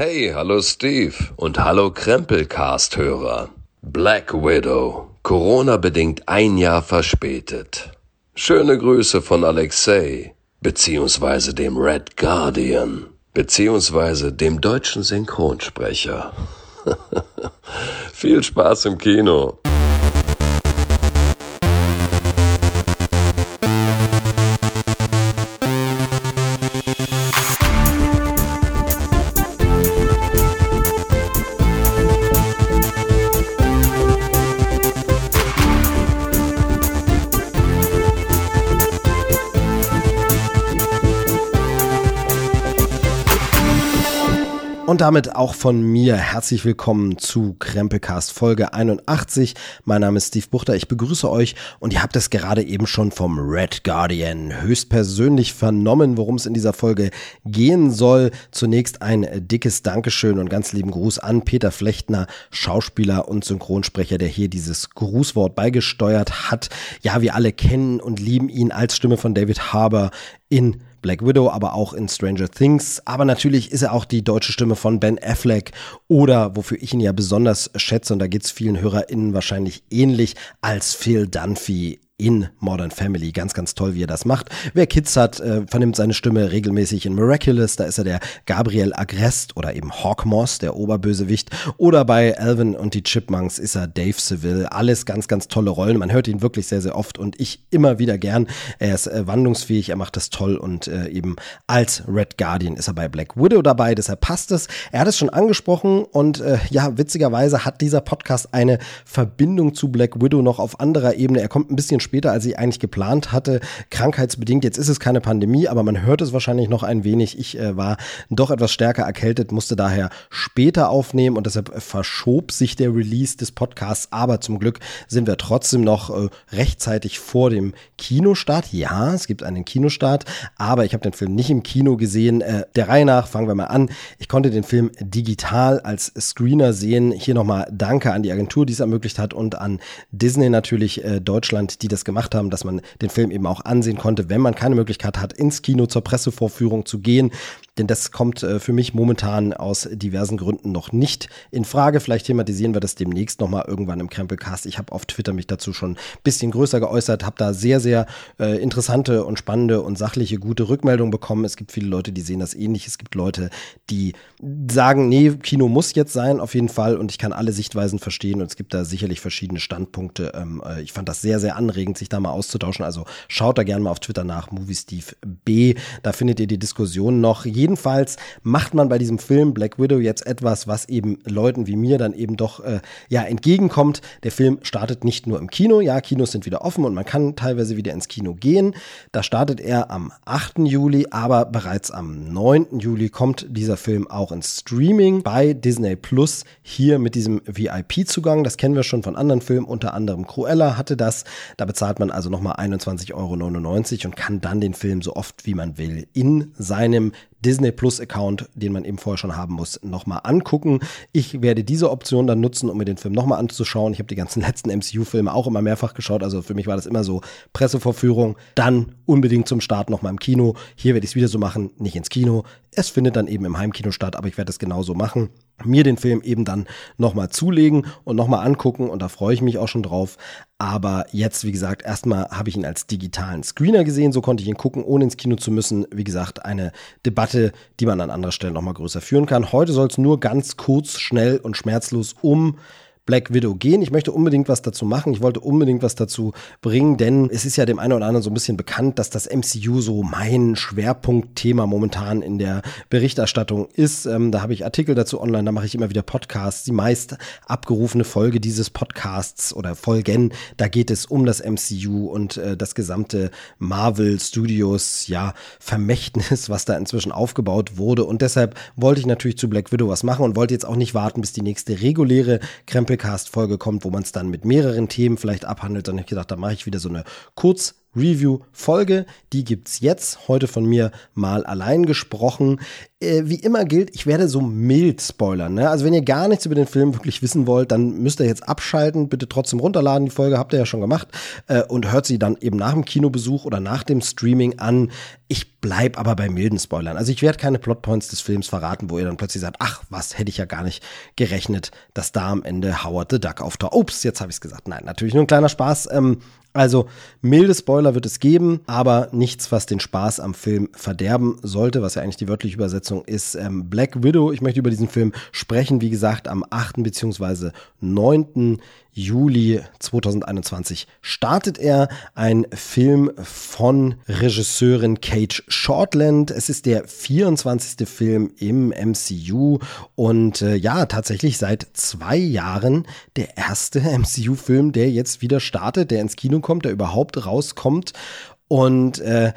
Hey, hallo Steve und hallo Krempelcast-Hörer. Black Widow, Corona-bedingt ein Jahr verspätet. Schöne Grüße von Alexei, beziehungsweise dem Red Guardian, beziehungsweise dem deutschen Synchronsprecher. Viel Spaß im Kino. Und damit auch von mir herzlich willkommen zu Krempelcast Folge 81. Mein Name ist Steve Buchter, ich begrüße euch und ihr habt es gerade eben schon vom Red Guardian höchstpersönlich vernommen, worum es in dieser Folge gehen soll. Zunächst ein dickes Dankeschön und ganz lieben Gruß an Peter Flechtner, Schauspieler und Synchronsprecher, der hier dieses Grußwort beigesteuert hat. Ja, wir alle kennen und lieben ihn als Stimme von David Harbour in Black Widow, aber auch in Stranger Things. Aber natürlich ist er auch die deutsche Stimme von Ben Affleck oder, wofür ich ihn ja besonders schätze, und da geht es vielen HörerInnen wahrscheinlich ähnlich, als Phil Dunphy in Modern Family. Ganz, ganz toll, wie er das macht. Wer Kids hat, äh, vernimmt seine Stimme regelmäßig in Miraculous. Da ist er der Gabriel Agrest oder eben Hawk Moss, der Oberbösewicht. Oder bei Alvin und die Chipmunks ist er Dave Seville. Alles ganz, ganz tolle Rollen. Man hört ihn wirklich sehr, sehr oft und ich immer wieder gern. Er ist äh, wandlungsfähig, er macht das toll und äh, eben als Red Guardian ist er bei Black Widow dabei. Deshalb passt es. Er hat es schon angesprochen und äh, ja, witzigerweise hat dieser Podcast eine Verbindung zu Black Widow noch auf anderer Ebene. Er kommt ein bisschen später, als ich eigentlich geplant hatte, krankheitsbedingt. Jetzt ist es keine Pandemie, aber man hört es wahrscheinlich noch ein wenig. Ich äh, war doch etwas stärker erkältet, musste daher später aufnehmen und deshalb verschob sich der Release des Podcasts. Aber zum Glück sind wir trotzdem noch äh, rechtzeitig vor dem Kinostart. Ja, es gibt einen Kinostart, aber ich habe den Film nicht im Kino gesehen. Äh, der Reihe nach fangen wir mal an. Ich konnte den Film digital als Screener sehen. Hier nochmal Danke an die Agentur, die es ermöglicht hat und an Disney natürlich äh, Deutschland, die das das gemacht haben, dass man den Film eben auch ansehen konnte, wenn man keine Möglichkeit hat, ins Kino zur Pressevorführung zu gehen. Denn das kommt äh, für mich momentan aus diversen Gründen noch nicht in Frage. Vielleicht thematisieren wir das demnächst nochmal irgendwann im Krempelcast. Ich habe auf Twitter mich dazu schon ein bisschen größer geäußert, habe da sehr, sehr äh, interessante und spannende und sachliche, gute Rückmeldungen bekommen. Es gibt viele Leute, die sehen das ähnlich. Es gibt Leute, die sagen, nee, Kino muss jetzt sein, auf jeden Fall. Und ich kann alle Sichtweisen verstehen und es gibt da sicherlich verschiedene Standpunkte. Ähm, äh, ich fand das sehr, sehr anregend, sich da mal auszutauschen. Also schaut da gerne mal auf Twitter nach, Movie Steve B. Da findet ihr die Diskussion noch. Jede jedenfalls macht man bei diesem Film Black Widow jetzt etwas, was eben Leuten wie mir dann eben doch äh, ja entgegenkommt. Der Film startet nicht nur im Kino, ja, Kinos sind wieder offen und man kann teilweise wieder ins Kino gehen. Da startet er am 8. Juli, aber bereits am 9. Juli kommt dieser Film auch ins Streaming bei Disney Plus hier mit diesem VIP-Zugang. Das kennen wir schon von anderen Filmen, unter anderem Cruella hatte das. Da bezahlt man also nochmal 21,99 Euro und kann dann den Film so oft wie man will in seinem Disney Plus Account, den man eben vorher schon haben muss, nochmal angucken. Ich werde diese Option dann nutzen, um mir den Film nochmal anzuschauen. Ich habe die ganzen letzten MCU-Filme auch immer mehrfach geschaut. Also für mich war das immer so Pressevorführung, dann unbedingt zum Start nochmal im Kino. Hier werde ich es wieder so machen, nicht ins Kino. Es findet dann eben im Heimkino statt, aber ich werde es genauso machen mir den Film eben dann nochmal zulegen und nochmal angucken und da freue ich mich auch schon drauf. Aber jetzt, wie gesagt, erstmal habe ich ihn als digitalen Screener gesehen, so konnte ich ihn gucken, ohne ins Kino zu müssen. Wie gesagt, eine Debatte, die man an anderer Stelle nochmal größer führen kann. Heute soll es nur ganz kurz, schnell und schmerzlos um Black Widow gehen. Ich möchte unbedingt was dazu machen. Ich wollte unbedingt was dazu bringen, denn es ist ja dem einen oder anderen so ein bisschen bekannt, dass das MCU so mein Schwerpunktthema momentan in der Berichterstattung ist. Ähm, da habe ich Artikel dazu online, da mache ich immer wieder Podcasts. Die meist abgerufene Folge dieses Podcasts oder Folgen, da geht es um das MCU und äh, das gesamte Marvel Studios, ja, Vermächtnis, was da inzwischen aufgebaut wurde. Und deshalb wollte ich natürlich zu Black Widow was machen und wollte jetzt auch nicht warten, bis die nächste reguläre Krempel Podcast-Folge kommt, wo man es dann mit mehreren Themen vielleicht abhandelt, dann habe ich gedacht, da mache ich wieder so eine kurz Review-Folge. Die gibt's jetzt, heute von mir mal allein gesprochen. Äh, wie immer gilt, ich werde so mild spoilern. Ne? Also wenn ihr gar nichts über den Film wirklich wissen wollt, dann müsst ihr jetzt abschalten. Bitte trotzdem runterladen. Die Folge habt ihr ja schon gemacht. Äh, und hört sie dann eben nach dem Kinobesuch oder nach dem Streaming an. Ich bleib aber bei milden Spoilern. Also ich werde keine Plotpoints des Films verraten, wo ihr dann plötzlich sagt, ach, was hätte ich ja gar nicht gerechnet, dass da am Ende Howard the Duck auftaucht. Ups, jetzt habe ich es gesagt. Nein, natürlich nur ein kleiner Spaß. Ähm, also milde Spoiler wird es geben, aber nichts, was den Spaß am Film verderben sollte, was ja eigentlich die wörtliche Übersetzung ist. Ähm, Black Widow, ich möchte über diesen Film sprechen, wie gesagt, am 8. bzw. 9. Juli 2021 startet er. Ein Film von Regisseurin Kate Shortland. Es ist der 24. Film im MCU und äh, ja, tatsächlich seit zwei Jahren der erste MCU-Film, der jetzt wieder startet, der ins Kino kommt, der überhaupt rauskommt. Und äh,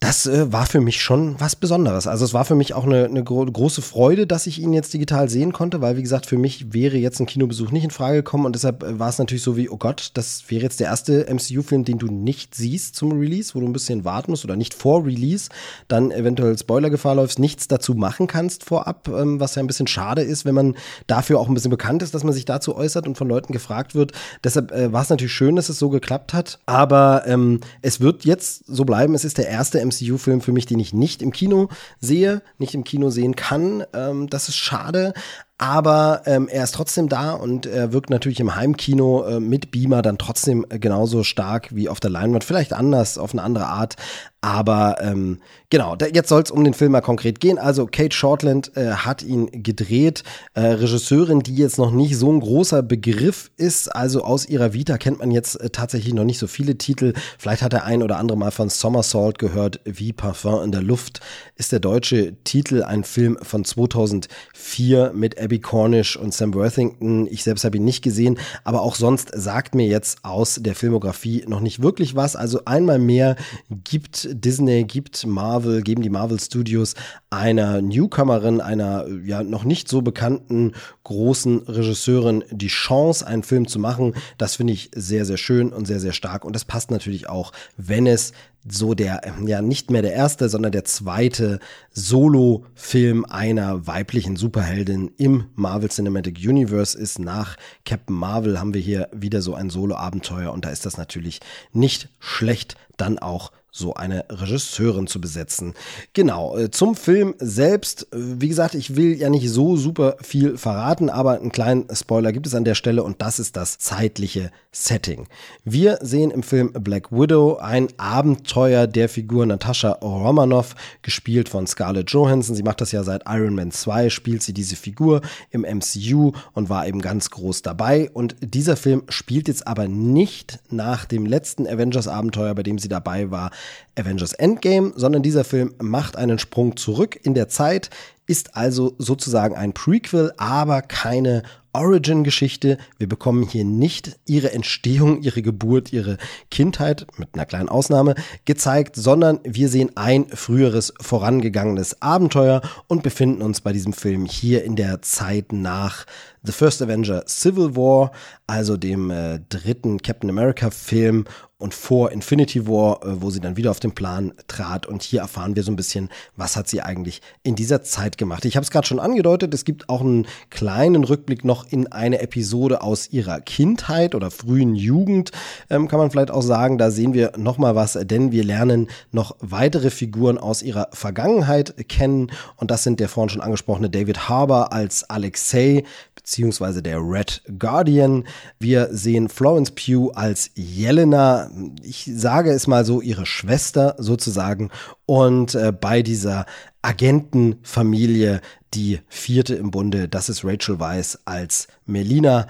das äh, war für mich schon was Besonderes. Also es war für mich auch eine, eine gro große Freude, dass ich ihn jetzt digital sehen konnte, weil wie gesagt, für mich wäre jetzt ein Kinobesuch nicht in Frage gekommen und deshalb äh, war es natürlich so wie, oh Gott, das wäre jetzt der erste MCU-Film, den du nicht siehst zum Release, wo du ein bisschen warten musst oder nicht vor Release, dann eventuell Spoilergefahr läufst, nichts dazu machen kannst vorab, ähm, was ja ein bisschen schade ist, wenn man dafür auch ein bisschen bekannt ist, dass man sich dazu äußert und von Leuten gefragt wird. Deshalb äh, war es natürlich schön, dass es so geklappt hat, aber ähm, es wird jetzt so bleiben, es ist der erste MCU-Film für mich, den ich nicht im Kino sehe, nicht im Kino sehen kann. Ähm, das ist schade, aber ähm, er ist trotzdem da und er wirkt natürlich im Heimkino äh, mit Beamer dann trotzdem äh, genauso stark wie auf der Leinwand, vielleicht anders, auf eine andere Art. Aber ähm, genau, da, jetzt soll es um den Film mal konkret gehen. Also Kate Shortland äh, hat ihn gedreht, äh, Regisseurin, die jetzt noch nicht so ein großer Begriff ist. Also aus ihrer Vita kennt man jetzt äh, tatsächlich noch nicht so viele Titel. Vielleicht hat er ein oder andere mal von Somersault gehört, wie Parfum in der Luft ist der deutsche Titel, ein Film von 2004 mit Abby Cornish und Sam Worthington. Ich selbst habe ihn nicht gesehen, aber auch sonst sagt mir jetzt aus der Filmografie noch nicht wirklich was. Also einmal mehr gibt Disney, gibt Marvel, geben die Marvel Studios einer Newcomerin, einer ja noch nicht so bekannten großen Regisseurin die Chance, einen Film zu machen. Das finde ich sehr, sehr schön und sehr, sehr stark. Und das passt natürlich auch, wenn es so der, ja, nicht mehr der erste, sondern der zweite Solo-Film einer weiblichen Superheldin im Marvel Cinematic Universe ist. Nach Captain Marvel haben wir hier wieder so ein Solo-Abenteuer und da ist das natürlich nicht schlecht, dann auch so eine Regisseurin zu besetzen. Genau, äh, zum Film selbst, äh, wie gesagt, ich will ja nicht so super viel verraten, aber einen kleinen Spoiler gibt es an der Stelle und das ist das zeitliche Setting. Wir sehen im Film Black Widow ein Abenteuer der Figur Natascha Romanoff, gespielt von Scarlett Johansson. Sie macht das ja seit Iron Man 2, spielt sie diese Figur im MCU und war eben ganz groß dabei. Und dieser Film spielt jetzt aber nicht nach dem letzten Avengers-Abenteuer, bei dem sie dabei war, Avengers Endgame, sondern dieser Film macht einen Sprung zurück in der Zeit, ist also sozusagen ein Prequel, aber keine Origin-Geschichte. Wir bekommen hier nicht ihre Entstehung, ihre Geburt, ihre Kindheit, mit einer kleinen Ausnahme, gezeigt, sondern wir sehen ein früheres vorangegangenes Abenteuer und befinden uns bei diesem Film hier in der Zeit nach The First Avenger Civil War, also dem äh, dritten Captain America Film und vor Infinity War, äh, wo sie dann wieder auf den Plan trat. Und hier erfahren wir so ein bisschen, was hat sie eigentlich in dieser Zeit gemacht. Ich habe es gerade schon angedeutet, es gibt auch einen kleinen Rückblick noch in eine Episode aus ihrer Kindheit oder frühen Jugend, ähm, kann man vielleicht auch sagen. Da sehen wir noch mal was, denn wir lernen noch weitere Figuren aus ihrer Vergangenheit kennen. Und das sind der vorhin schon angesprochene David Harbour als Alexei, beziehungsweise der Red Guardian. Wir sehen Florence Pugh als Jelena, ich sage es mal so, ihre Schwester sozusagen. Und äh, bei dieser Agentenfamilie, die vierte im Bunde, das ist Rachel Weisz als Melina.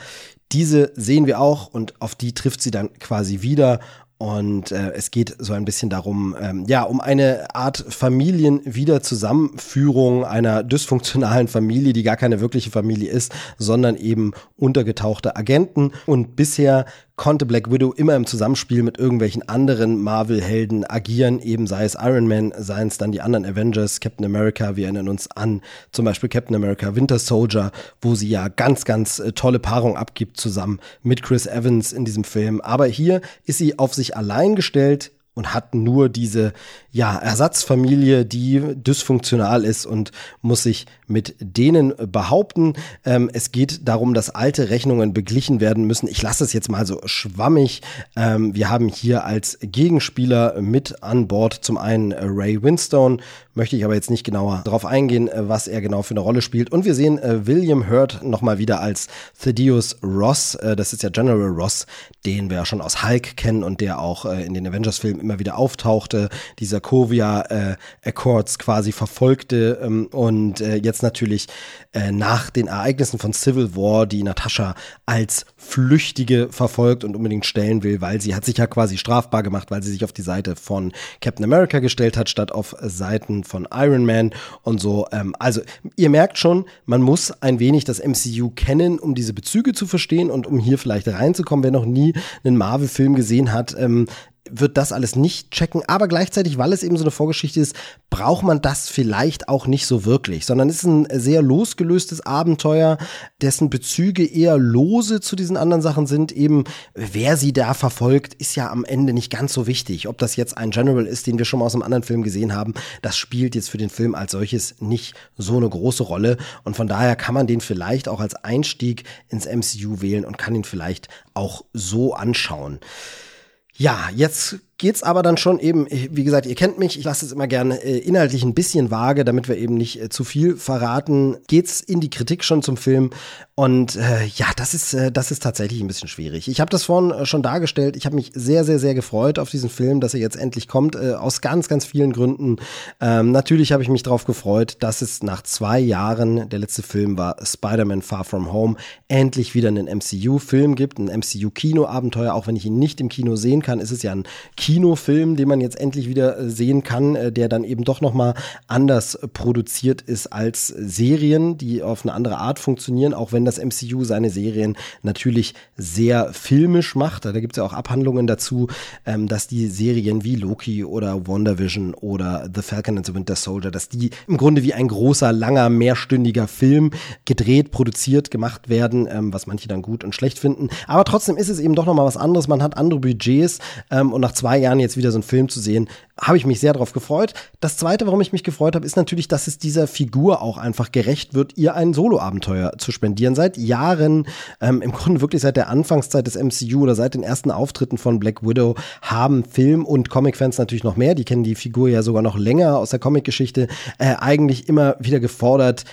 Diese sehen wir auch und auf die trifft sie dann quasi wieder und äh, es geht so ein bisschen darum, ähm, ja, um eine Art Familienwiederzusammenführung einer dysfunktionalen Familie, die gar keine wirkliche Familie ist, sondern eben untergetauchte Agenten. Und bisher konnte Black Widow immer im Zusammenspiel mit irgendwelchen anderen Marvel-Helden agieren, eben sei es Iron Man, seien es dann die anderen Avengers, Captain America, wir erinnern uns an zum Beispiel Captain America Winter Soldier, wo sie ja ganz, ganz äh, tolle Paarung abgibt zusammen mit Chris Evans in diesem Film. Aber hier ist sie auf sich allein gestellt und hat nur diese ja, Ersatzfamilie, die dysfunktional ist und muss sich mit denen behaupten. Ähm, es geht darum, dass alte Rechnungen beglichen werden müssen. Ich lasse es jetzt mal so schwammig. Ähm, wir haben hier als Gegenspieler mit an Bord zum einen Ray Winstone, möchte ich aber jetzt nicht genauer darauf eingehen, äh, was er genau für eine Rolle spielt. Und wir sehen äh, William Hurt nochmal wieder als Thaddeus Ross. Äh, das ist ja General Ross, den wir ja schon aus Hulk kennen und der auch äh, in den Avengers-Filmen immer wieder auftauchte. Dieser Sokovia äh, Accords quasi verfolgte ähm, und äh, jetzt natürlich äh, nach den Ereignissen von Civil War die Natascha als Flüchtige verfolgt und unbedingt stellen will, weil sie hat sich ja quasi strafbar gemacht, weil sie sich auf die Seite von Captain America gestellt hat, statt auf Seiten von Iron Man und so. Ähm, also ihr merkt schon, man muss ein wenig das MCU kennen, um diese Bezüge zu verstehen und um hier vielleicht reinzukommen. Wer noch nie einen Marvel-Film gesehen hat, ähm, wird das alles nicht checken, aber gleichzeitig, weil es eben so eine Vorgeschichte ist, braucht man das vielleicht auch nicht so wirklich, sondern es ist ein sehr losgelöstes Abenteuer, dessen Bezüge eher lose zu diesen anderen Sachen sind. Eben, wer sie da verfolgt, ist ja am Ende nicht ganz so wichtig. Ob das jetzt ein General ist, den wir schon mal aus einem anderen Film gesehen haben, das spielt jetzt für den Film als solches nicht so eine große Rolle. Und von daher kann man den vielleicht auch als Einstieg ins MCU wählen und kann ihn vielleicht auch so anschauen. Ja, jetzt geht's aber dann schon eben, wie gesagt, ihr kennt mich, ich lasse es immer gerne äh, inhaltlich ein bisschen vage, damit wir eben nicht äh, zu viel verraten. Geht's in die Kritik schon zum Film und äh, ja, das ist äh, das ist tatsächlich ein bisschen schwierig. Ich habe das vorhin äh, schon dargestellt. Ich habe mich sehr sehr sehr gefreut auf diesen Film, dass er jetzt endlich kommt äh, aus ganz ganz vielen Gründen. Ähm, natürlich habe ich mich darauf gefreut, dass es nach zwei Jahren, der letzte Film war Spider-Man Far From Home, endlich wieder einen MCU-Film gibt, ein MCU-Kinoabenteuer. Auch wenn ich ihn nicht im Kino sehen kann, ist es ja ein Kino Kinofilm, den man jetzt endlich wieder äh, sehen kann, äh, der dann eben doch nochmal anders produziert ist als Serien, die auf eine andere Art funktionieren, auch wenn das MCU seine Serien natürlich sehr filmisch macht. Da gibt es ja auch Abhandlungen dazu, ähm, dass die Serien wie Loki oder WandaVision oder The Falcon and the Winter Soldier, dass die im Grunde wie ein großer, langer, mehrstündiger Film gedreht, produziert, gemacht werden, ähm, was manche dann gut und schlecht finden. Aber trotzdem ist es eben doch nochmal was anderes. Man hat andere Budgets ähm, und nach zwei Jahren jetzt wieder so einen Film zu sehen, habe ich mich sehr darauf gefreut. Das zweite, warum ich mich gefreut habe, ist natürlich, dass es dieser Figur auch einfach gerecht wird, ihr ein Solo-Abenteuer zu spendieren. Seit Jahren, ähm, im Grunde wirklich seit der Anfangszeit des MCU oder seit den ersten Auftritten von Black Widow, haben Film- und Comic-Fans natürlich noch mehr, die kennen die Figur ja sogar noch länger aus der Comic-Geschichte, äh, eigentlich immer wieder gefordert,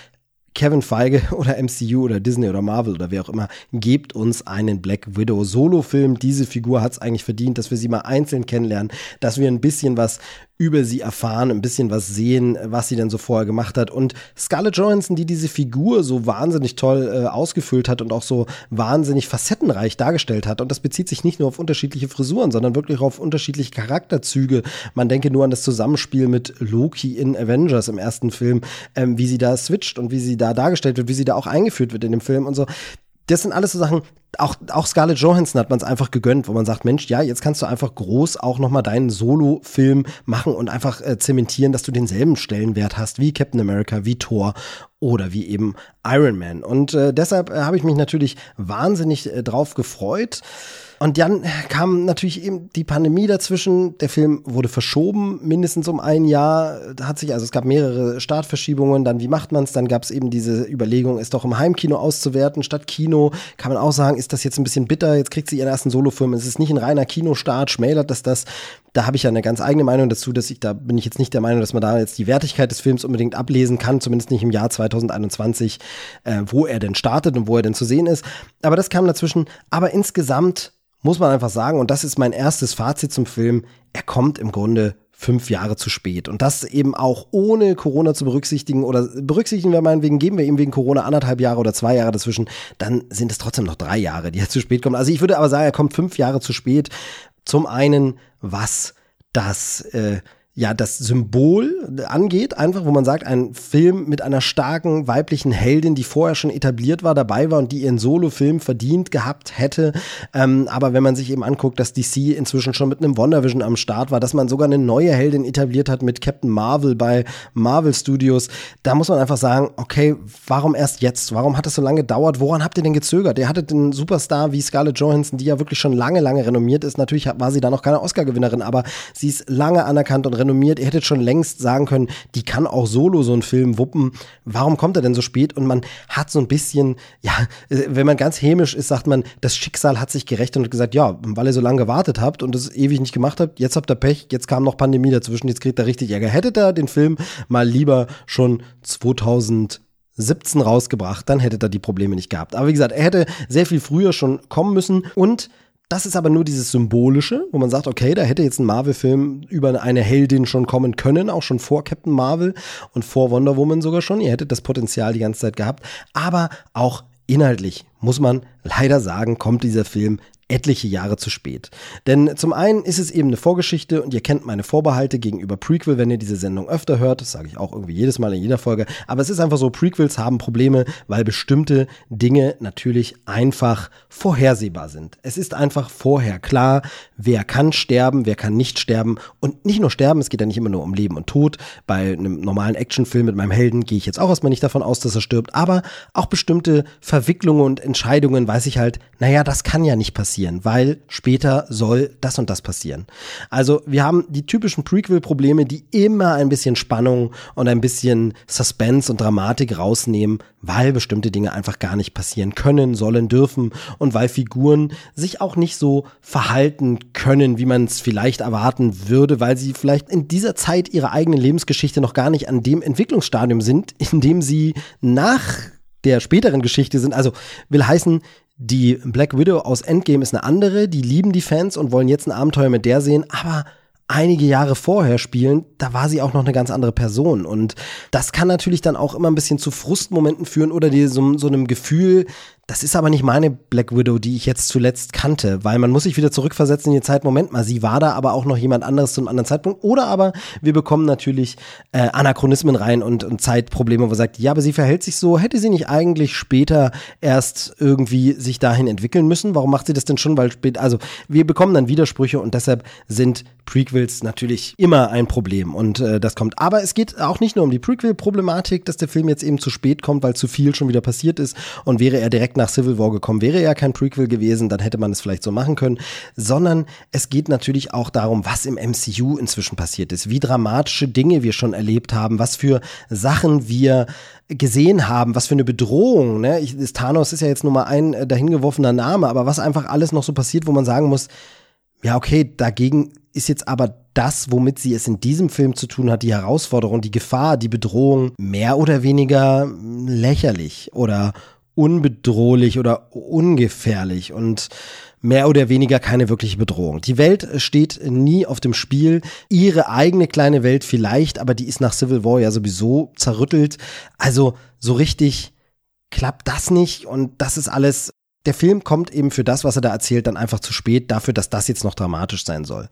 Kevin Feige oder MCU oder Disney oder Marvel oder wer auch immer, gebt uns einen Black Widow Solo-Film. Diese Figur hat es eigentlich verdient, dass wir sie mal einzeln kennenlernen, dass wir ein bisschen was über sie erfahren, ein bisschen was sehen, was sie denn so vorher gemacht hat. Und Scarlett Johansson, die diese Figur so wahnsinnig toll äh, ausgefüllt hat und auch so wahnsinnig facettenreich dargestellt hat. Und das bezieht sich nicht nur auf unterschiedliche Frisuren, sondern wirklich auf unterschiedliche Charakterzüge. Man denke nur an das Zusammenspiel mit Loki in Avengers im ersten Film, ähm, wie sie da switcht und wie sie da dargestellt wird, wie sie da auch eingeführt wird in dem Film und so das sind alles so Sachen, auch, auch Scarlett Johansson hat man es einfach gegönnt, wo man sagt, Mensch, ja, jetzt kannst du einfach groß auch nochmal deinen Solo-Film machen und einfach äh, zementieren, dass du denselben Stellenwert hast wie Captain America, wie Thor oder wie eben Iron Man. Und äh, deshalb äh, habe ich mich natürlich wahnsinnig äh, drauf gefreut. Und dann kam natürlich eben die Pandemie dazwischen. Der Film wurde verschoben, mindestens um ein Jahr. Hat sich, also es gab mehrere Startverschiebungen. Dann, wie macht man es? Dann gab es eben diese Überlegung, es doch im Heimkino auszuwerten statt Kino. Kann man auch sagen, ist das jetzt ein bisschen bitter? Jetzt kriegt sie ihren ersten Solofilm. Es ist nicht ein reiner Kinostart. Schmälert das das? Da habe ich ja eine ganz eigene Meinung dazu, dass ich, da bin ich jetzt nicht der Meinung, dass man da jetzt die Wertigkeit des Films unbedingt ablesen kann, zumindest nicht im Jahr 2021, äh, wo er denn startet und wo er denn zu sehen ist. Aber das kam dazwischen. Aber insgesamt muss man einfach sagen, und das ist mein erstes Fazit zum Film, er kommt im Grunde fünf Jahre zu spät. Und das eben auch ohne Corona zu berücksichtigen oder berücksichtigen wir meinetwegen, geben wir ihm wegen Corona anderthalb Jahre oder zwei Jahre dazwischen, dann sind es trotzdem noch drei Jahre, die er zu spät kommt. Also ich würde aber sagen, er kommt fünf Jahre zu spät. Zum einen, was das, äh, ja, das Symbol angeht, einfach, wo man sagt, ein Film mit einer starken weiblichen Heldin, die vorher schon etabliert war, dabei war und die ihren Solo-Film verdient gehabt hätte. Ähm, aber wenn man sich eben anguckt, dass DC inzwischen schon mit einem WandaVision am Start war, dass man sogar eine neue Heldin etabliert hat mit Captain Marvel bei Marvel Studios, da muss man einfach sagen, okay, warum erst jetzt? Warum hat es so lange gedauert? Woran habt ihr denn gezögert? Ihr hattet einen Superstar wie Scarlett Johansson, die ja wirklich schon lange, lange renommiert ist. Natürlich war sie da noch keine Oscar-Gewinnerin, aber sie ist lange anerkannt und renommiert. Ihr hättet schon längst sagen können, die kann auch solo so einen Film wuppen. Warum kommt er denn so spät? Und man hat so ein bisschen, ja, wenn man ganz hämisch ist, sagt man, das Schicksal hat sich gerecht und gesagt, ja, weil ihr so lange gewartet habt und es ewig nicht gemacht habt, jetzt habt ihr Pech, jetzt kam noch Pandemie dazwischen, jetzt kriegt er richtig Ärger. Hättet ihr den Film mal lieber schon 2000 17 rausgebracht, dann hätte er die Probleme nicht gehabt. Aber wie gesagt, er hätte sehr viel früher schon kommen müssen und das ist aber nur dieses Symbolische, wo man sagt, okay, da hätte jetzt ein Marvel-Film über eine Heldin schon kommen können, auch schon vor Captain Marvel und vor Wonder Woman sogar schon. Ihr hättet das Potenzial die ganze Zeit gehabt. Aber auch inhaltlich muss man leider sagen, kommt dieser Film etliche Jahre zu spät. Denn zum einen ist es eben eine Vorgeschichte und ihr kennt meine Vorbehalte gegenüber Prequel, wenn ihr diese Sendung öfter hört. Das sage ich auch irgendwie jedes Mal in jeder Folge. Aber es ist einfach so, Prequels haben Probleme, weil bestimmte Dinge natürlich einfach vorhersehbar sind. Es ist einfach vorher klar, wer kann sterben, wer kann nicht sterben. Und nicht nur sterben, es geht ja nicht immer nur um Leben und Tod. Bei einem normalen Actionfilm mit meinem Helden gehe ich jetzt auch erstmal nicht davon aus, dass er stirbt. Aber auch bestimmte Verwicklungen und Entscheidungen weiß ich halt, naja, das kann ja nicht passieren passieren, weil später soll das und das passieren. Also wir haben die typischen Prequel-Probleme, die immer ein bisschen Spannung und ein bisschen Suspense und Dramatik rausnehmen, weil bestimmte Dinge einfach gar nicht passieren können, sollen, dürfen und weil Figuren sich auch nicht so verhalten können, wie man es vielleicht erwarten würde, weil sie vielleicht in dieser Zeit ihrer eigenen Lebensgeschichte noch gar nicht an dem Entwicklungsstadium sind, in dem sie nach der späteren Geschichte sind. Also will heißen, die Black Widow aus Endgame ist eine andere, die lieben die Fans und wollen jetzt ein Abenteuer mit der sehen, aber einige Jahre vorher spielen, da war sie auch noch eine ganz andere Person. Und das kann natürlich dann auch immer ein bisschen zu Frustmomenten führen oder die, so, so einem Gefühl, das ist aber nicht meine Black Widow, die ich jetzt zuletzt kannte, weil man muss sich wieder zurückversetzen in die Zeit, Moment mal, sie war da aber auch noch jemand anderes zu einem anderen Zeitpunkt. Oder aber wir bekommen natürlich äh, Anachronismen rein und, und Zeitprobleme, wo man sagt, ja, aber sie verhält sich so, hätte sie nicht eigentlich später erst irgendwie sich dahin entwickeln müssen? Warum macht sie das denn schon? Weil spät, also wir bekommen dann Widersprüche und deshalb sind Prequels natürlich immer ein Problem und äh, das kommt. Aber es geht auch nicht nur um die Prequel-Problematik, dass der Film jetzt eben zu spät kommt, weil zu viel schon wieder passiert ist und wäre er direkt nach Civil War gekommen, wäre er kein Prequel gewesen, dann hätte man es vielleicht so machen können, sondern es geht natürlich auch darum, was im MCU inzwischen passiert ist, wie dramatische Dinge wir schon erlebt haben, was für Sachen wir gesehen haben, was für eine Bedrohung, ne? Ich, Thanos ist ja jetzt nur mal ein äh, dahingeworfener Name, aber was einfach alles noch so passiert, wo man sagen muss, ja, okay, dagegen ist jetzt aber das, womit sie es in diesem Film zu tun hat, die Herausforderung, die Gefahr, die Bedrohung, mehr oder weniger lächerlich oder unbedrohlich oder ungefährlich und mehr oder weniger keine wirkliche Bedrohung. Die Welt steht nie auf dem Spiel. Ihre eigene kleine Welt vielleicht, aber die ist nach Civil War ja sowieso zerrüttelt. Also so richtig klappt das nicht und das ist alles der Film kommt eben für das, was er da erzählt, dann einfach zu spät dafür, dass das jetzt noch dramatisch sein soll.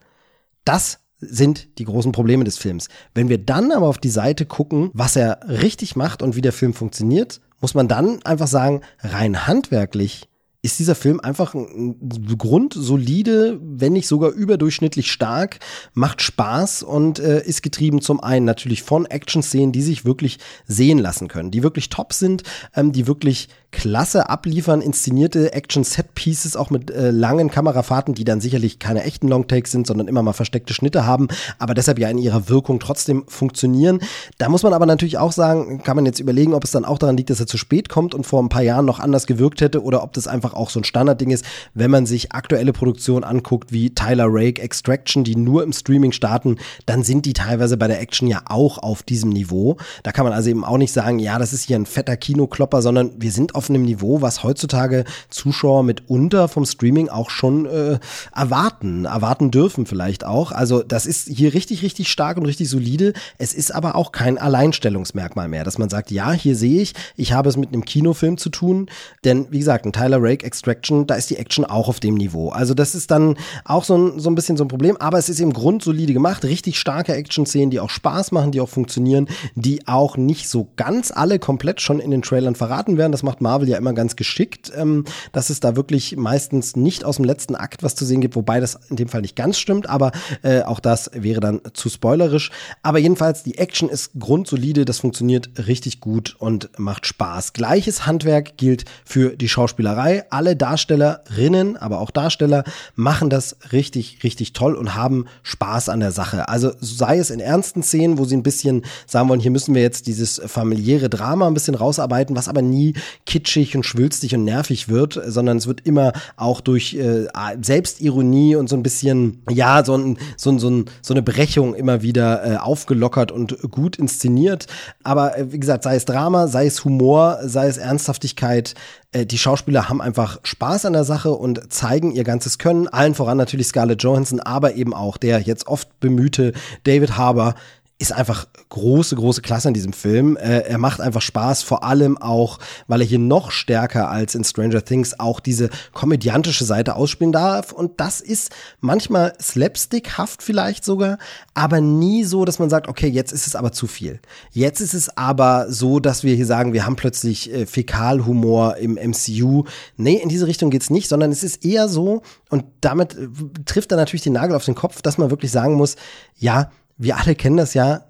Das sind die großen Probleme des Films. Wenn wir dann aber auf die Seite gucken, was er richtig macht und wie der Film funktioniert, muss man dann einfach sagen, rein handwerklich ist dieser Film einfach ein grundsolide, wenn nicht sogar überdurchschnittlich stark, macht Spaß und äh, ist getrieben zum einen natürlich von Action-Szenen, die sich wirklich sehen lassen können, die wirklich top sind, ähm, die wirklich klasse abliefern, inszenierte Action-Set-Pieces, auch mit äh, langen Kamerafahrten, die dann sicherlich keine echten Longtakes sind, sondern immer mal versteckte Schnitte haben, aber deshalb ja in ihrer Wirkung trotzdem funktionieren. Da muss man aber natürlich auch sagen, kann man jetzt überlegen, ob es dann auch daran liegt, dass er zu spät kommt und vor ein paar Jahren noch anders gewirkt hätte oder ob das einfach auch so ein Standardding ist, wenn man sich aktuelle Produktionen anguckt, wie Tyler Rake, Extraction, die nur im Streaming starten, dann sind die teilweise bei der Action ja auch auf diesem Niveau. Da kann man also eben auch nicht sagen, ja, das ist hier ein fetter Kinoklopper, sondern wir sind auf auf einem Niveau, was heutzutage Zuschauer mitunter vom Streaming auch schon äh, erwarten, erwarten dürfen vielleicht auch. Also das ist hier richtig, richtig stark und richtig solide. Es ist aber auch kein Alleinstellungsmerkmal mehr, dass man sagt, ja, hier sehe ich, ich habe es mit einem Kinofilm zu tun. Denn wie gesagt, ein Tyler Rake Extraction, da ist die Action auch auf dem Niveau. Also das ist dann auch so ein, so ein bisschen so ein Problem, aber es ist im Grund solide gemacht, richtig starke Action-Szenen, die auch Spaß machen, die auch funktionieren, die auch nicht so ganz alle komplett schon in den Trailern verraten werden. Das macht Marvel ja immer ganz geschickt, ähm, dass es da wirklich meistens nicht aus dem letzten Akt was zu sehen gibt, wobei das in dem Fall nicht ganz stimmt, aber äh, auch das wäre dann zu spoilerisch. Aber jedenfalls, die Action ist grundsolide, das funktioniert richtig gut und macht Spaß. Gleiches Handwerk gilt für die Schauspielerei. Alle Darstellerinnen, aber auch Darsteller machen das richtig, richtig toll und haben Spaß an der Sache. Also sei es in ernsten Szenen, wo sie ein bisschen sagen wollen, hier müssen wir jetzt dieses familiäre Drama ein bisschen rausarbeiten, was aber nie kitschig und schwülstig und nervig wird, sondern es wird immer auch durch äh, Selbstironie und so ein bisschen, ja, so, ein, so, ein, so, ein, so eine Brechung immer wieder äh, aufgelockert und gut inszeniert. Aber äh, wie gesagt, sei es Drama, sei es Humor, sei es Ernsthaftigkeit, äh, die Schauspieler haben einfach Spaß an der Sache und zeigen ihr ganzes Können. Allen voran natürlich Scarlett Johansson, aber eben auch der jetzt oft bemühte David Harbour, ist einfach große, große Klasse in diesem Film. Äh, er macht einfach Spaß, vor allem auch, weil er hier noch stärker als in Stranger Things auch diese komödiantische Seite ausspielen darf. Und das ist manchmal slapstickhaft vielleicht sogar, aber nie so, dass man sagt, okay, jetzt ist es aber zu viel. Jetzt ist es aber so, dass wir hier sagen, wir haben plötzlich äh, Fäkalhumor im MCU. Nee, in diese Richtung geht's nicht, sondern es ist eher so, und damit äh, trifft er natürlich den Nagel auf den Kopf, dass man wirklich sagen muss, ja, wir alle kennen das ja,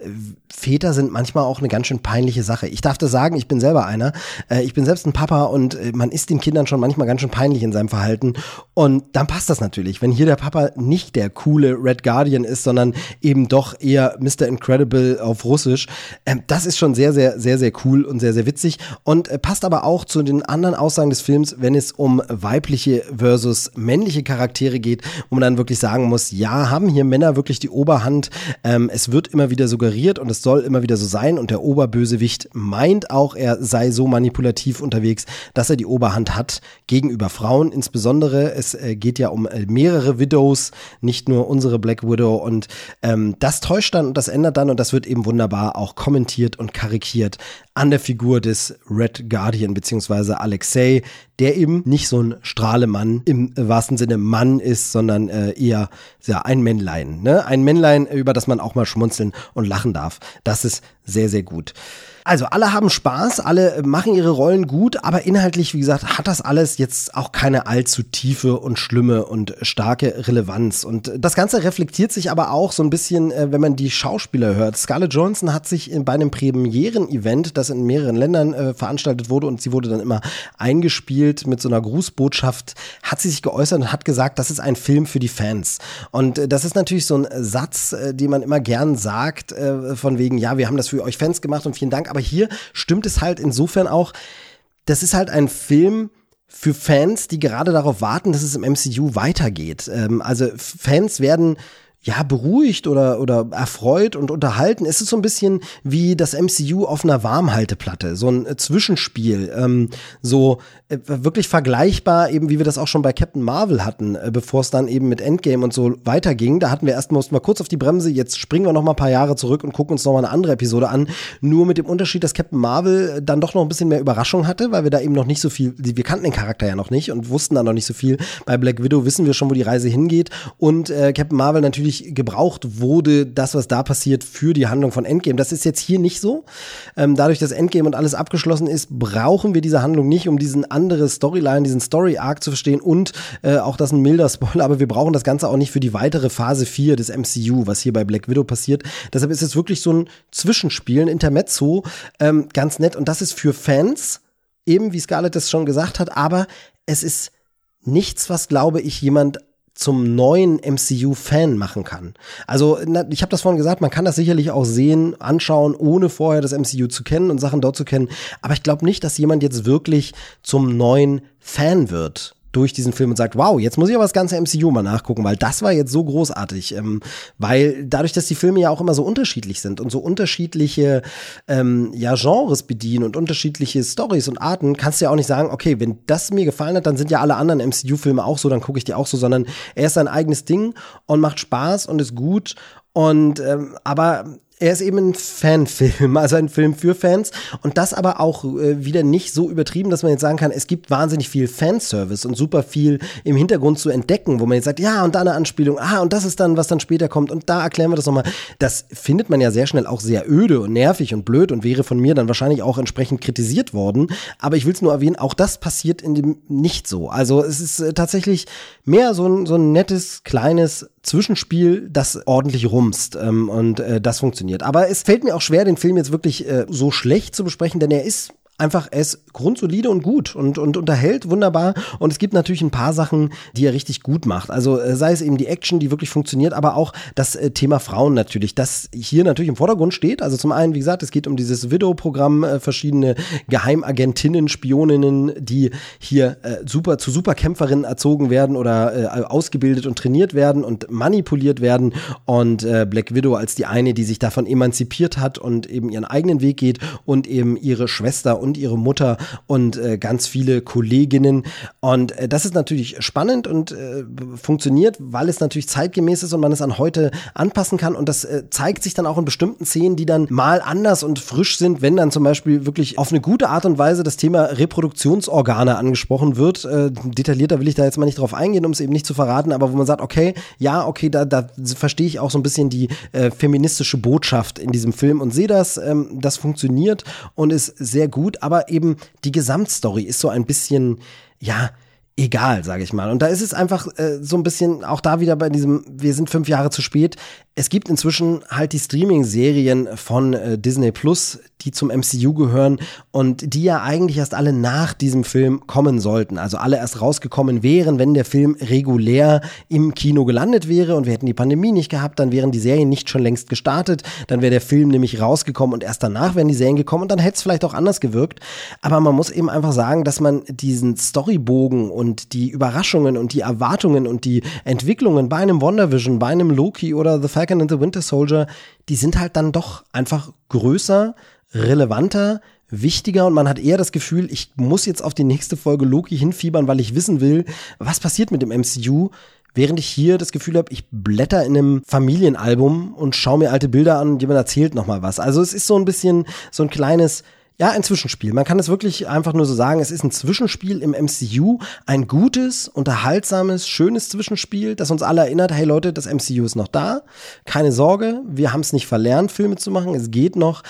Väter sind manchmal auch eine ganz schön peinliche Sache. Ich darf das sagen, ich bin selber einer. Äh, ich bin selbst ein Papa und äh, man ist den Kindern schon manchmal ganz schön peinlich in seinem Verhalten. Und dann passt das natürlich. Wenn hier der Papa nicht der coole Red Guardian ist, sondern eben doch eher Mr. Incredible auf Russisch, ähm, das ist schon sehr, sehr, sehr, sehr cool und sehr, sehr witzig. Und äh, passt aber auch zu den anderen Aussagen des Films, wenn es um weibliche versus männliche Charaktere geht, wo man dann wirklich sagen muss, ja, haben hier Männer wirklich die Oberhand? Ähm, es wird immer wieder suggeriert und es soll immer wieder so sein und der Oberbösewicht meint auch, er sei so manipulativ unterwegs, dass er die Oberhand hat gegenüber Frauen insbesondere. Es äh, geht ja um äh, mehrere Widows, nicht nur unsere Black Widow und ähm, das täuscht dann und das ändert dann und das wird eben wunderbar auch kommentiert und karikiert an der Figur des Red Guardian beziehungsweise Alexei, der eben nicht so ein Strahlemann im wahrsten Sinne Mann ist, sondern äh, eher ja, ein Männlein. Ne? Ein Männlein, über das man auch mal schmunzeln und lachen darf. Das ist sehr, sehr gut. Also alle haben Spaß, alle machen ihre Rollen gut, aber inhaltlich, wie gesagt, hat das alles jetzt auch keine allzu tiefe und schlimme und starke Relevanz. Und das Ganze reflektiert sich aber auch so ein bisschen, äh, wenn man die Schauspieler hört. Scarlett Johansson hat sich bei einem Premieren-Event, das in mehreren Ländern äh, veranstaltet wurde und sie wurde dann immer eingespielt mit so einer Grußbotschaft, hat sie sich geäußert und hat gesagt, das ist ein Film für die Fans. Und äh, das ist natürlich so ein Satz, äh, den man immer gern sagt, äh, von wegen, ja, wir haben das für euch Fans gemacht und vielen Dank aber hier stimmt es halt insofern auch, das ist halt ein Film, für Fans, die gerade darauf warten, dass es im MCU weitergeht. Ähm, also Fans werden ja, beruhigt oder, oder erfreut und unterhalten. Es ist so ein bisschen wie das MCU auf einer Warmhalteplatte, so ein Zwischenspiel, ähm, so äh, wirklich vergleichbar, eben wie wir das auch schon bei Captain Marvel hatten, äh, bevor es dann eben mit Endgame und so weiterging. Da hatten wir erst mal kurz auf die Bremse, jetzt springen wir noch mal ein paar Jahre zurück und gucken uns noch mal eine andere Episode an. Nur mit dem Unterschied, dass Captain Marvel dann doch noch ein bisschen mehr Überraschung hatte, weil wir da eben noch nicht so viel, wir kannten den Charakter ja noch nicht und wussten da noch nicht so viel. Bei Black Widow wissen wir schon, wo die Reise hingeht und äh, Captain Marvel natürlich wirklich gebraucht wurde, das, was da passiert, für die Handlung von Endgame. Das ist jetzt hier nicht so. Ähm, dadurch, dass Endgame und alles abgeschlossen ist, brauchen wir diese Handlung nicht, um diesen andere Storyline, diesen Story-Arc zu verstehen und äh, auch das ein milder Spoiler, aber wir brauchen das Ganze auch nicht für die weitere Phase 4 des MCU, was hier bei Black Widow passiert. Deshalb ist es wirklich so ein Zwischenspiel, ein Intermezzo, ähm, ganz nett. Und das ist für Fans, eben wie Scarlett das schon gesagt hat, aber es ist nichts, was, glaube ich, jemand zum neuen MCU-Fan machen kann. Also ich habe das vorhin gesagt, man kann das sicherlich auch sehen, anschauen, ohne vorher das MCU zu kennen und Sachen dort zu kennen. Aber ich glaube nicht, dass jemand jetzt wirklich zum neuen Fan wird durch diesen Film und sagt, wow, jetzt muss ich aber das ganze MCU mal nachgucken, weil das war jetzt so großartig. Ähm, weil dadurch, dass die Filme ja auch immer so unterschiedlich sind und so unterschiedliche ähm, ja, Genres bedienen und unterschiedliche Stories und Arten, kannst du ja auch nicht sagen, okay, wenn das mir gefallen hat, dann sind ja alle anderen MCU-Filme auch so, dann gucke ich die auch so, sondern er ist sein eigenes Ding und macht Spaß und ist gut und ähm, aber er ist eben ein Fanfilm, also ein Film für Fans und das aber auch äh, wieder nicht so übertrieben, dass man jetzt sagen kann, es gibt wahnsinnig viel Fanservice und super viel im Hintergrund zu entdecken, wo man jetzt sagt, ja, und da eine Anspielung, ah, und das ist dann, was dann später kommt und da erklären wir das nochmal. Das findet man ja sehr schnell auch sehr öde und nervig und blöd und wäre von mir dann wahrscheinlich auch entsprechend kritisiert worden, aber ich will es nur erwähnen, auch das passiert in dem nicht so. Also es ist äh, tatsächlich mehr so ein, so ein nettes, kleines Zwischenspiel, das ordentlich rumst ähm, und äh, das funktioniert. Aber es fällt mir auch schwer, den Film jetzt wirklich äh, so schlecht zu besprechen, denn er ist einfach, ist grundsolide und gut und, und unterhält wunderbar. Und es gibt natürlich ein paar Sachen, die er richtig gut macht. Also äh, sei es eben die Action, die wirklich funktioniert, aber auch das äh, Thema Frauen natürlich, das hier natürlich im Vordergrund steht. Also zum einen, wie gesagt, es geht um dieses Widow-Programm, äh, verschiedene Geheimagentinnen, Spioninnen, die hier äh, super zu Superkämpferinnen erzogen werden oder äh, ausgebildet und trainiert werden und manipuliert werden. Und Black Widow als die eine, die sich davon emanzipiert hat und eben ihren eigenen Weg geht und eben ihre Schwester und ihre Mutter und äh, ganz viele Kolleginnen. Und äh, das ist natürlich spannend und äh, funktioniert, weil es natürlich zeitgemäß ist und man es an heute anpassen kann. Und das äh, zeigt sich dann auch in bestimmten Szenen, die dann mal anders und frisch sind, wenn dann zum Beispiel wirklich auf eine gute Art und Weise das Thema Reproduktionsorgane angesprochen wird. Äh, detaillierter will ich da jetzt mal nicht drauf eingehen, um es eben nicht zu verraten, aber wo man sagt, okay, ja, okay, da, da verstehe ich auch so ein bisschen die äh, feministische Botschaft in diesem Film und sehe das, ähm, das funktioniert und ist sehr gut gut, aber eben die Gesamtstory ist so ein bisschen, ja, egal, sage ich mal. Und da ist es einfach äh, so ein bisschen auch da wieder bei diesem, wir sind fünf Jahre zu spät. Es gibt inzwischen halt die Streaming-Serien von äh, Disney Plus, die zum MCU gehören und die ja eigentlich erst alle nach diesem Film kommen sollten. Also alle erst rausgekommen wären, wenn der Film regulär im Kino gelandet wäre und wir hätten die Pandemie nicht gehabt, dann wären die Serien nicht schon längst gestartet, dann wäre der Film nämlich rausgekommen und erst danach wären die Serien gekommen und dann hätte es vielleicht auch anders gewirkt. Aber man muss eben einfach sagen, dass man diesen Storybogen und die Überraschungen und die Erwartungen und die Entwicklungen bei einem WandaVision, bei einem Loki oder The Falcon and the Winter Soldier, die sind halt dann doch einfach größer, relevanter, wichtiger und man hat eher das Gefühl, ich muss jetzt auf die nächste Folge Loki hinfiebern, weil ich wissen will, was passiert mit dem MCU, während ich hier das Gefühl habe, ich blätter in einem Familienalbum und schaue mir alte Bilder an und jemand erzählt noch mal was. Also es ist so ein bisschen so ein kleines ja, ein Zwischenspiel. Man kann es wirklich einfach nur so sagen, es ist ein Zwischenspiel im MCU, ein gutes, unterhaltsames, schönes Zwischenspiel, das uns alle erinnert, hey Leute, das MCU ist noch da. Keine Sorge, wir haben es nicht verlernt, Filme zu machen, es geht noch,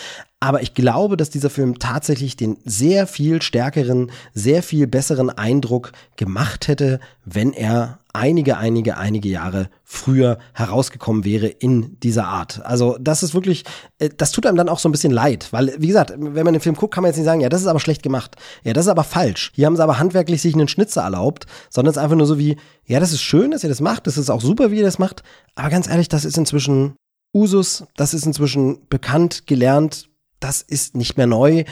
aber ich glaube, dass dieser Film tatsächlich den sehr viel stärkeren, sehr viel besseren Eindruck gemacht hätte, wenn er einige, einige, einige Jahre früher herausgekommen wäre in dieser Art. Also das ist wirklich, äh, das tut einem dann auch so ein bisschen leid, weil, wie gesagt, wenn man den Film guckt, kann man jetzt nicht sagen, ja, das ist aber schlecht gemacht. Ja, das ist aber falsch. Hier haben sie aber handwerklich sich einen Schnitzer erlaubt, sondern es ist einfach nur so wie, ja, das ist schön, dass ihr das macht, das ist auch super, wie ihr das macht, aber ganz ehrlich, das ist inzwischen Usus, das ist inzwischen bekannt, gelernt, das ist nicht mehr neu.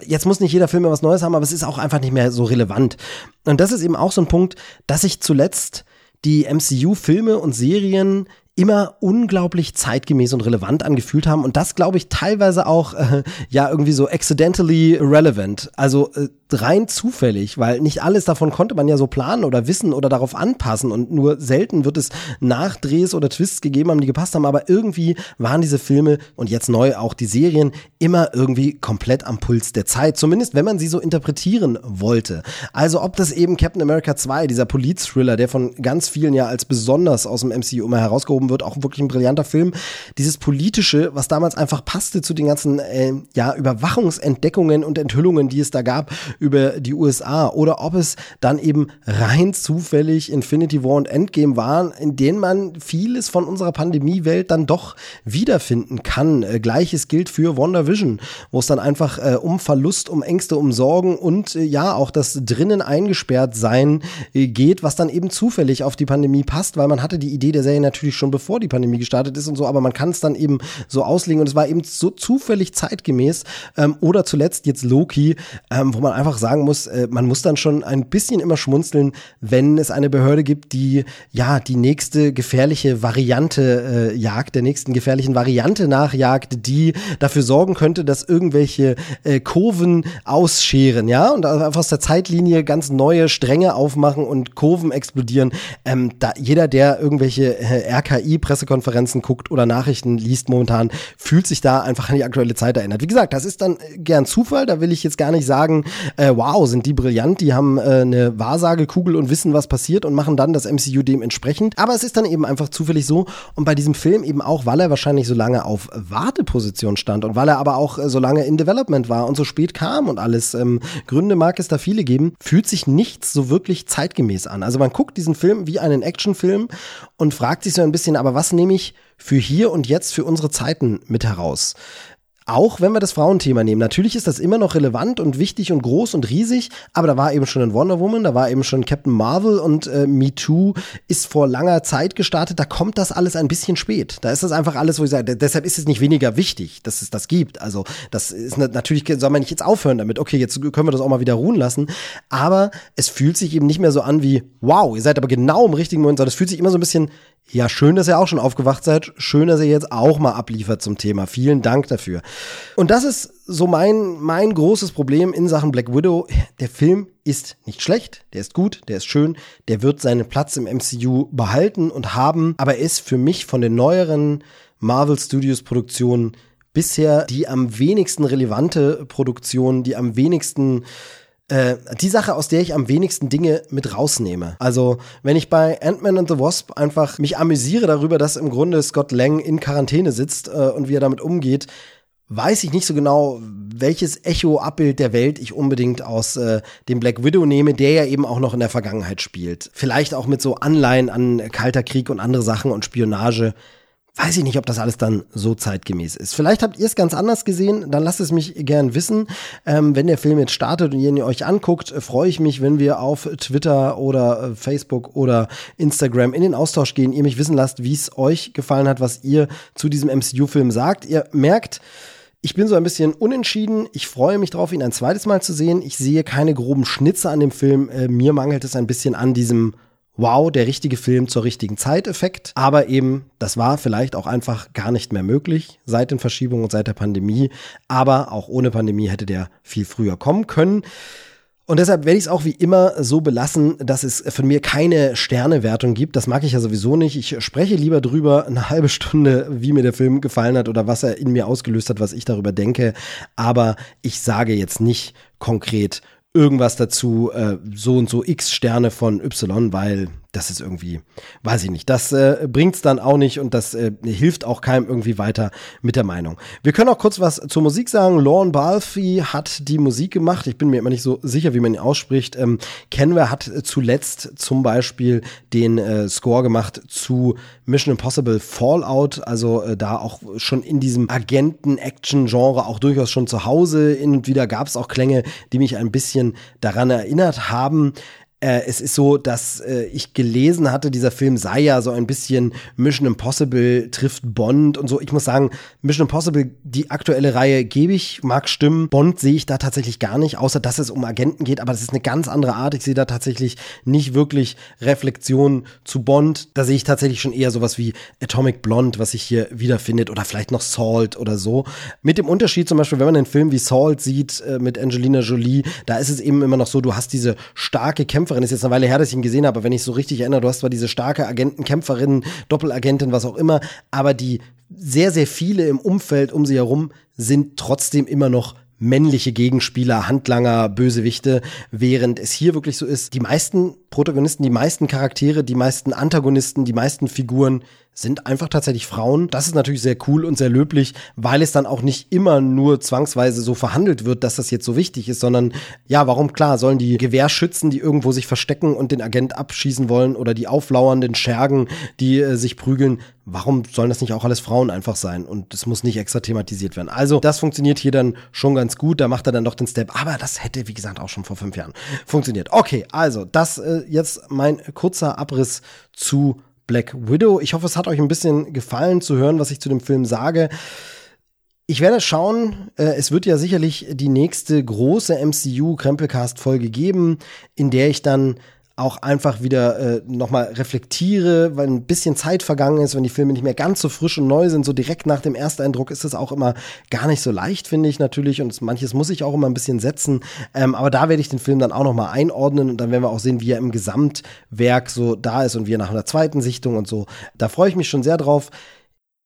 Jetzt muss nicht jeder Film mehr was Neues haben, aber es ist auch einfach nicht mehr so relevant. Und das ist eben auch so ein Punkt, dass ich zuletzt die MCU-Filme und Serien immer unglaublich zeitgemäß und relevant angefühlt haben und das glaube ich teilweise auch äh, ja irgendwie so accidentally relevant, also äh, rein zufällig, weil nicht alles davon konnte man ja so planen oder wissen oder darauf anpassen und nur selten wird es Nachdrehs oder Twists gegeben haben, die gepasst haben, aber irgendwie waren diese Filme und jetzt neu auch die Serien immer irgendwie komplett am Puls der Zeit, zumindest wenn man sie so interpretieren wollte. Also ob das eben Captain America 2, dieser Polit-Thriller, der von ganz vielen ja als besonders aus dem MCU immer herausgehoben hervorgehoben wird, auch wirklich ein brillanter Film. Dieses politische, was damals einfach passte zu den ganzen äh, ja, Überwachungsentdeckungen und Enthüllungen, die es da gab über die USA oder ob es dann eben rein zufällig Infinity War und Endgame waren, in denen man vieles von unserer Pandemiewelt dann doch wiederfinden kann. Äh, Gleiches gilt für WandaVision, wo es dann einfach äh, um Verlust, um Ängste, um Sorgen und äh, ja auch das drinnen eingesperrt sein äh, geht, was dann eben zufällig auf die Pandemie passt, weil man hatte die Idee der Serie natürlich schon bevor die Pandemie gestartet ist und so, aber man kann es dann eben so auslegen und es war eben so zufällig zeitgemäß. Ähm, oder zuletzt jetzt Loki, ähm, wo man einfach sagen muss, äh, man muss dann schon ein bisschen immer schmunzeln, wenn es eine Behörde gibt, die ja die nächste gefährliche Variante äh, jagt, der nächsten gefährlichen Variante nachjagt, die dafür sorgen könnte, dass irgendwelche äh, Kurven ausscheren, ja, und einfach aus der Zeitlinie ganz neue Stränge aufmachen und Kurven explodieren. Ähm, da jeder, der irgendwelche äh, RKI RKI-Pressekonferenzen guckt oder Nachrichten liest momentan, fühlt sich da einfach an die aktuelle Zeit erinnert. Wie gesagt, das ist dann gern Zufall, da will ich jetzt gar nicht sagen, äh, wow, sind die brillant, die haben äh, eine Wahrsagekugel und wissen, was passiert und machen dann das MCU dementsprechend. Aber es ist dann eben einfach zufällig so und bei diesem Film eben auch, weil er wahrscheinlich so lange auf Warteposition stand und weil er aber auch äh, so lange in Development war und so spät kam und alles, ähm, Gründe mag es da viele geben, fühlt sich nichts so wirklich zeitgemäß an. Also man guckt diesen Film wie einen Actionfilm und fragt sich so ein bisschen, aber was nehme ich für hier und jetzt für unsere Zeiten mit heraus? Auch wenn wir das Frauenthema nehmen. Natürlich ist das immer noch relevant und wichtig und groß und riesig, aber da war eben schon ein Wonder Woman, da war eben schon Captain Marvel und äh, Me Too ist vor langer Zeit gestartet. Da kommt das alles ein bisschen spät. Da ist das einfach alles, wo ich sage, deshalb ist es nicht weniger wichtig, dass es das gibt. Also, das ist natürlich, soll man nicht jetzt aufhören damit. Okay, jetzt können wir das auch mal wieder ruhen lassen. Aber es fühlt sich eben nicht mehr so an wie, wow, ihr seid aber genau im richtigen Moment, sondern es fühlt sich immer so ein bisschen, ja, schön, dass ihr auch schon aufgewacht seid. Schön, dass ihr jetzt auch mal abliefert zum Thema. Vielen Dank dafür. Und das ist so mein, mein großes Problem in Sachen Black Widow. Der Film ist nicht schlecht, der ist gut, der ist schön, der wird seinen Platz im MCU behalten und haben, aber ist für mich von den neueren Marvel Studios Produktionen bisher die am wenigsten relevante Produktion, die am wenigsten äh, die Sache, aus der ich am wenigsten Dinge mit rausnehme. Also, wenn ich bei Ant-Man and the Wasp einfach mich amüsiere darüber, dass im Grunde Scott Lang in Quarantäne sitzt äh, und wie er damit umgeht, weiß ich nicht so genau, welches Echo-Abbild der Welt ich unbedingt aus äh, dem Black Widow nehme, der ja eben auch noch in der Vergangenheit spielt. Vielleicht auch mit so Anleihen an Kalter Krieg und andere Sachen und Spionage weiß ich nicht, ob das alles dann so zeitgemäß ist. Vielleicht habt ihr es ganz anders gesehen, dann lasst es mich gern wissen. Ähm, wenn der Film jetzt startet und ihr ihn euch anguckt, freue ich mich, wenn wir auf Twitter oder äh, Facebook oder Instagram in den Austausch gehen, ihr mich wissen lasst, wie es euch gefallen hat, was ihr zu diesem MCU-Film sagt. Ihr merkt, ich bin so ein bisschen unentschieden. Ich freue mich drauf, ihn ein zweites Mal zu sehen. Ich sehe keine groben Schnitze an dem Film. Äh, mir mangelt es ein bisschen an diesem wow, der richtige Film zur richtigen Zeit-Effekt. Aber eben, das war vielleicht auch einfach gar nicht mehr möglich seit den Verschiebungen und seit der Pandemie. Aber auch ohne Pandemie hätte der viel früher kommen können. Und deshalb werde ich es auch wie immer so belassen, dass es von mir keine Sternewertung gibt. Das mag ich ja sowieso nicht. Ich spreche lieber drüber eine halbe Stunde, wie mir der Film gefallen hat oder was er in mir ausgelöst hat, was ich darüber denke. Aber ich sage jetzt nicht konkret, irgendwas dazu, äh, so und so x Sterne von Y, weil das ist irgendwie, weiß ich nicht, das äh, bringt's dann auch nicht und das äh, hilft auch keinem irgendwie weiter mit der Meinung. Wir können auch kurz was zur Musik sagen. Lorne Balfi hat die Musik gemacht. Ich bin mir immer nicht so sicher, wie man ihn ausspricht. Ähm, Kenwer hat zuletzt zum Beispiel den äh, Score gemacht zu Mission Impossible Fallout, also äh, da auch schon in diesem Agenten-Action-Genre auch durchaus schon zu Hause. Hin und wieder gab es auch Klänge, die mich ein bisschen daran erinnert haben. Äh, es ist so, dass äh, ich gelesen hatte, dieser Film sei ja so ein bisschen Mission Impossible trifft Bond und so. Ich muss sagen, Mission Impossible, die aktuelle Reihe gebe ich, mag stimmen. Bond sehe ich da tatsächlich gar nicht, außer dass es um Agenten geht, aber das ist eine ganz andere Art. Ich sehe da tatsächlich nicht wirklich Reflexion zu Bond. Da sehe ich tatsächlich schon eher sowas wie Atomic Blonde, was sich hier wiederfindet oder vielleicht noch Salt oder so. Mit dem Unterschied zum Beispiel, wenn man einen Film wie Salt sieht äh, mit Angelina Jolie, da ist es eben immer noch so, du hast diese starke Kämpfe Kämpferin, ist jetzt eine Weile her, dass ich ihn gesehen habe, aber wenn ich so richtig erinnere, du hast zwar diese starke Agentenkämpferin, Doppelagentin, was auch immer, aber die sehr, sehr viele im Umfeld um sie herum sind trotzdem immer noch männliche Gegenspieler, Handlanger, Bösewichte, während es hier wirklich so ist, die meisten Protagonisten, die meisten Charaktere, die meisten Antagonisten, die meisten Figuren sind einfach tatsächlich Frauen. Das ist natürlich sehr cool und sehr löblich, weil es dann auch nicht immer nur zwangsweise so verhandelt wird, dass das jetzt so wichtig ist, sondern ja, warum klar, sollen die Gewehrschützen, die irgendwo sich verstecken und den Agent abschießen wollen oder die auflauernden Schergen, die äh, sich prügeln, warum sollen das nicht auch alles Frauen einfach sein? Und es muss nicht extra thematisiert werden. Also, das funktioniert hier dann schon ganz gut. Da macht er dann doch den Step. Aber das hätte, wie gesagt, auch schon vor fünf Jahren funktioniert. Okay, also, das äh, jetzt mein kurzer Abriss zu Black Widow. Ich hoffe, es hat euch ein bisschen gefallen zu hören, was ich zu dem Film sage. Ich werde schauen, äh, es wird ja sicherlich die nächste große MCU Krempelcast Folge geben, in der ich dann auch einfach wieder äh, nochmal reflektiere, weil ein bisschen Zeit vergangen ist, wenn die Filme nicht mehr ganz so frisch und neu sind, so direkt nach dem Ersteindruck ist es auch immer gar nicht so leicht, finde ich natürlich. Und manches muss ich auch immer ein bisschen setzen. Ähm, aber da werde ich den Film dann auch nochmal einordnen und dann werden wir auch sehen, wie er im Gesamtwerk so da ist und wie er nach einer zweiten Sichtung und so. Da freue ich mich schon sehr drauf.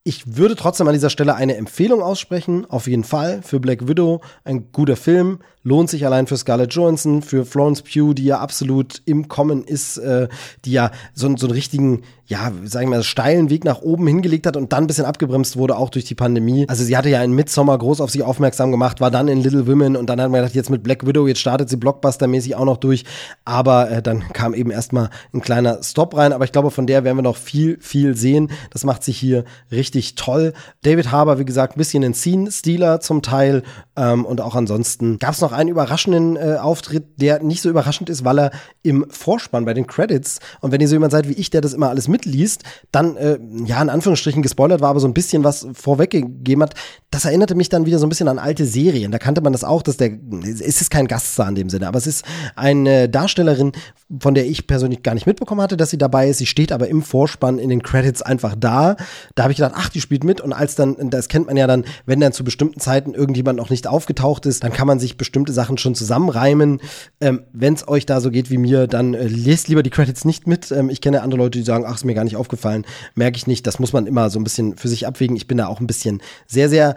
Ich würde trotzdem an dieser Stelle eine Empfehlung aussprechen, auf jeden Fall. Für Black Widow, ein guter Film, lohnt sich allein für Scarlett Johansson, für Florence Pugh, die ja absolut im Kommen ist, äh, die ja so, so einen richtigen, ja, sagen wir mal, steilen Weg nach oben hingelegt hat und dann ein bisschen abgebremst wurde, auch durch die Pandemie. Also sie hatte ja in Midsommer groß auf sich aufmerksam gemacht, war dann in Little Women und dann hat man gedacht, jetzt mit Black Widow, jetzt startet sie Blockbuster-mäßig auch noch durch. Aber äh, dann kam eben erstmal ein kleiner Stop rein. Aber ich glaube, von der werden wir noch viel, viel sehen. Das macht sich hier richtig toll. David Harbour, wie gesagt, ein bisschen ein Scene-Stealer zum Teil. Ähm, und auch ansonsten gab es noch einen überraschenden äh, Auftritt, der nicht so überraschend ist, weil er im Vorspann bei den Credits und wenn ihr so jemand seid wie ich, der das immer alles mitliest, dann äh, ja in Anführungsstrichen gespoilert war, aber so ein bisschen was vorweggegeben hat, das erinnerte mich dann wieder so ein bisschen an alte Serien. Da kannte man das auch, dass der es ist kein Gaststar in dem Sinne, aber es ist eine Darstellerin, von der ich persönlich gar nicht mitbekommen hatte, dass sie dabei ist. Sie steht aber im Vorspann in den Credits einfach da. Da habe ich gedacht, ach, die spielt mit und als dann, das kennt man ja dann, wenn dann zu bestimmten Zeiten irgendjemand noch nicht aufgetaucht ist, dann kann man sich bestimmte Sachen schon zusammenreimen. Ähm, Wenn es euch da so geht wie mir, dann äh, lest lieber die Credits nicht mit. Ähm, ich kenne andere Leute, die sagen, ach, ist mir gar nicht aufgefallen. Merke ich nicht. Das muss man immer so ein bisschen für sich abwägen. Ich bin da auch ein bisschen sehr, sehr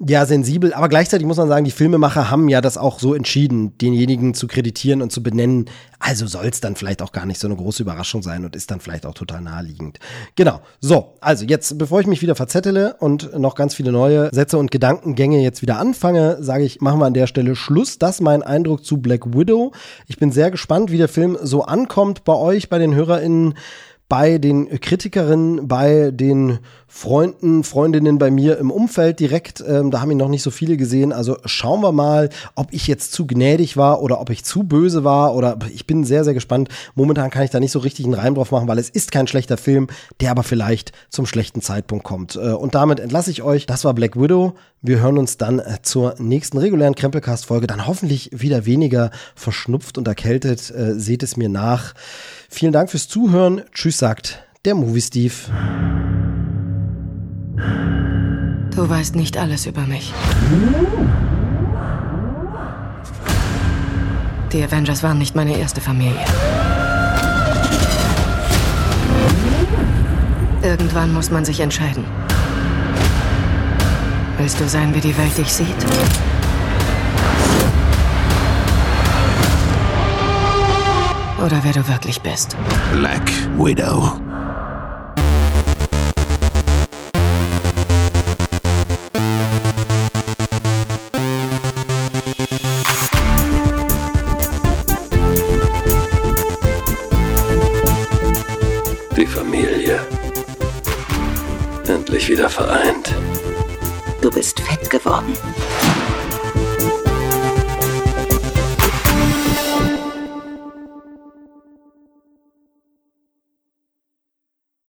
ja, sensibel, aber gleichzeitig muss man sagen, die Filmemacher haben ja das auch so entschieden, denjenigen zu kreditieren und zu benennen. Also soll es dann vielleicht auch gar nicht so eine große Überraschung sein und ist dann vielleicht auch total naheliegend. Genau. So, also jetzt, bevor ich mich wieder verzettele und noch ganz viele neue Sätze und Gedankengänge jetzt wieder anfange, sage ich, machen wir an der Stelle Schluss. Das ist mein Eindruck zu Black Widow. Ich bin sehr gespannt, wie der Film so ankommt bei euch, bei den HörerInnen bei den Kritikerinnen, bei den Freunden, Freundinnen bei mir im Umfeld direkt. Ähm, da haben ihn noch nicht so viele gesehen. Also schauen wir mal, ob ich jetzt zu gnädig war oder ob ich zu böse war oder ich bin sehr, sehr gespannt. Momentan kann ich da nicht so richtig einen Reim drauf machen, weil es ist kein schlechter Film, der aber vielleicht zum schlechten Zeitpunkt kommt. Äh, und damit entlasse ich euch. Das war Black Widow. Wir hören uns dann äh, zur nächsten regulären Krempelcast-Folge. Dann hoffentlich wieder weniger verschnupft und erkältet. Äh, seht es mir nach. Vielen Dank fürs Zuhören. Tschüss, sagt der Movie Steve. Du weißt nicht alles über mich. Die Avengers waren nicht meine erste Familie. Irgendwann muss man sich entscheiden. Willst du sein, wie die Welt dich sieht? Oder wer du wirklich bist? Black Widow. Die Familie. Endlich wieder vereint. Du bist fett geworden.